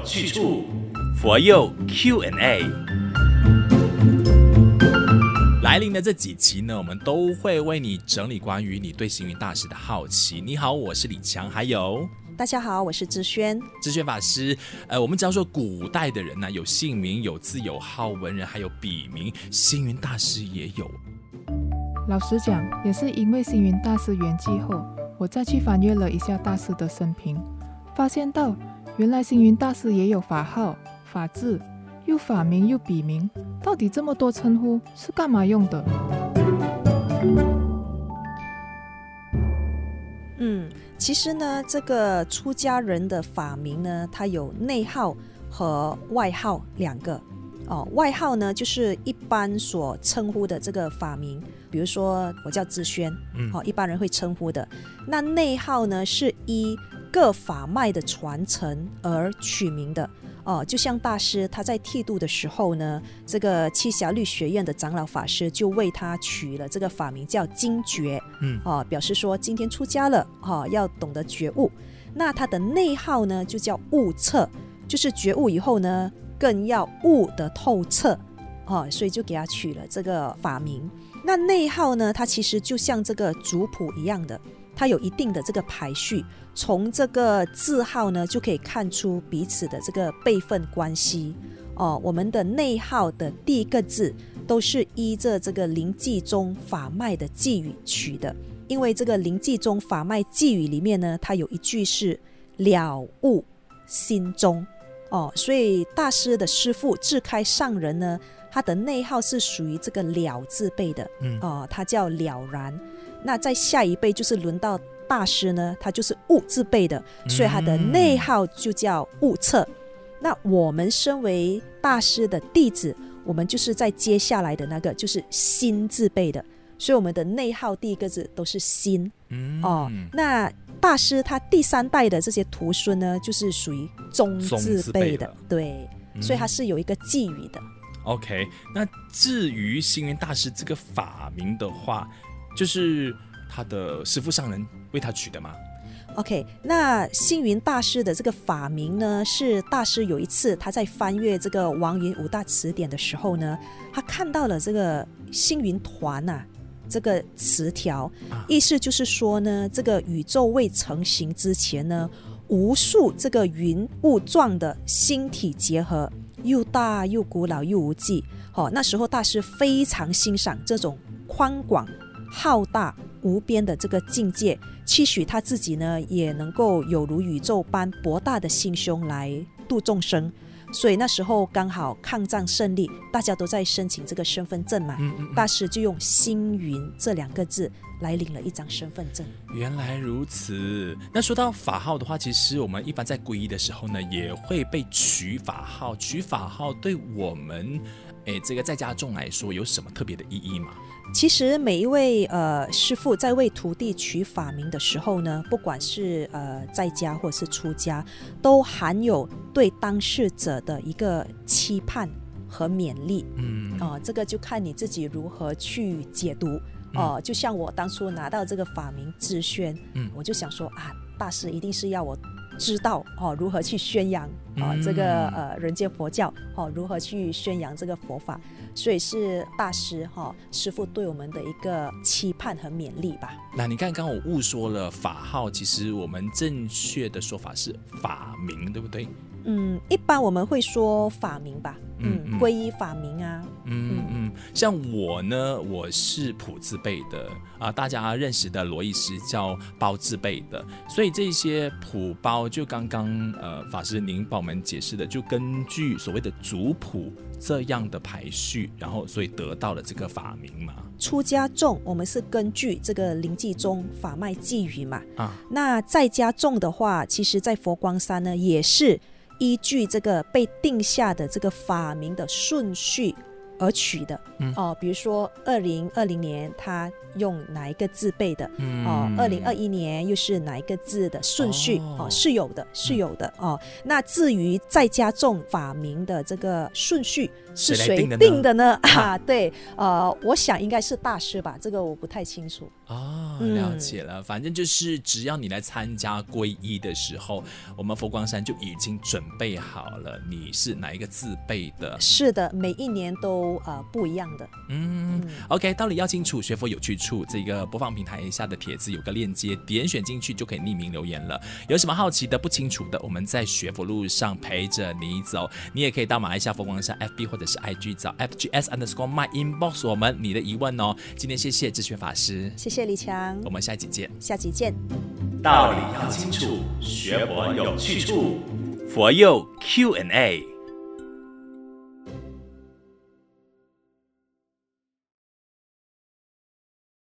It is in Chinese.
有去处，佛佑 Q&A。来临的这几期呢，我们都会为你整理关于你对星云大师的好奇。你好，我是李强，还有大家好，我是志轩，志轩法师。呃，我们只要说古代的人呢，有姓名、有字、有号、文人，还有笔名，星云大师也有。老实讲，也是因为星云大师圆寂后，我再去翻阅了一下大师的生平，发现到原来星云大师也有法号、法字。又法名又笔名，到底这么多称呼是干嘛用的？嗯，其实呢，这个出家人的法名呢，它有内号和外号两个。哦，外号呢就是一般所称呼的这个法名，比如说我叫志轩，嗯，好，一般人会称呼的。那内号呢是依各法脉的传承而取名的。哦，就像大师他在剃度的时候呢，这个栖霞律学院的长老法师就为他取了这个法名叫惊觉，嗯，哦，表示说今天出家了，哈、哦，要懂得觉悟。那他的内号呢就叫悟彻，就是觉悟以后呢，更要悟得透彻，哦，所以就给他取了这个法名。那内号呢，它其实就像这个族谱一样的。它有一定的这个排序，从这个字号呢就可以看出彼此的这个辈分关系哦。我们的内号的第一个字都是依着这个临济宗法脉的寄语取的，因为这个临济宗法脉寄语里面呢，它有一句是了悟心中哦，所以大师的师父智开上人呢，他的内号是属于这个了字辈的，嗯哦，他叫了然。那在下一辈就是轮到大师呢，他就是悟字辈的，所以他的内号就叫悟彻。嗯、那我们身为大师的弟子，我们就是在接下来的那个就是心字辈的，所以我们的内号第一个字都是心。嗯、哦，那大师他第三代的这些徒孙呢，就是属于中字辈的，对，所以他是有一个寄语的。OK，那至于星云大师这个法名的话。就是他的师父上人为他取的吗？OK，那星云大师的这个法名呢，是大师有一次他在翻阅这个王云五大词典的时候呢，他看到了这个星云团呐、啊，这个词条，意思就是说呢，这个宇宙未成型之前呢，无数这个云雾状的星体结合，又大又古老又无际。好、哦，那时候大师非常欣赏这种宽广。浩大无边的这个境界，期许他自己呢也能够有如宇宙般博大的心胸来度众生。所以那时候刚好抗战胜利，大家都在申请这个身份证嘛，嗯嗯嗯，大师就用“星云”这两个字来领了一张身份证。原来如此。那说到法号的话，其实我们一般在皈依的时候呢，也会被取法号。取法号对我们，诶，这个在家众来说有什么特别的意义吗？其实每一位呃师傅在为徒弟取法名的时候呢，不管是呃在家或者是出家，都含有对当事者的一个期盼和勉励。嗯，哦、呃，这个就看你自己如何去解读。哦、呃，就像我当初拿到这个法名知轩，嗯，我就想说啊，大师一定是要我。知道哦，如何去宣扬啊这个呃人间佛教哦，如何去宣扬这个佛法，所以是大师哈师傅对我们的一个期盼和勉励吧。那你看，刚刚我误说了法号，其实我们正确的说法是法名，对不对？嗯，一般我们会说法名吧。嗯，皈依法名啊。嗯像我呢，我是普字辈的啊、呃，大家认识的罗医师叫包字辈的，所以这些普包就刚刚呃法师您帮我们解释的，就根据所谓的族谱这样的排序，然后所以得到了这个法名嘛。出家众我们是根据这个临济宗法脉寄语嘛。啊，那在家众的话，其实在佛光山呢也是。依据这个被定下的这个法名的顺序而取的，嗯、哦，比如说二零二零年他用哪一个字背的，嗯、哦，二零二一年又是哪一个字的顺序，哦，哦，是有的，是有的，嗯、哦。那至于再加重法名的这个顺序，是谁定的呢？啊，对，呃，我想应该是大师吧，这个我不太清楚。哦，了解了，嗯、反正就是只要你来参加皈依的时候，我们佛光山就已经准备好了。你是哪一个自备的？是的，每一年都呃不一样的。嗯，嗯，OK，道理要清楚，学佛有去处。这个播放平台下的帖子有个链接，点选进去就可以匿名留言了。有什么好奇的、不清楚的，我们在学佛路上陪着你走。你也可以到马来西亚佛光山 FB 或者是 IG 找 FGS underscore my inbox 我们你的疑问哦。今天谢谢智学法师，谢谢。谢李强，我们下期见。下期见。道理要清楚，学佛有去处。佛佑 Q&A。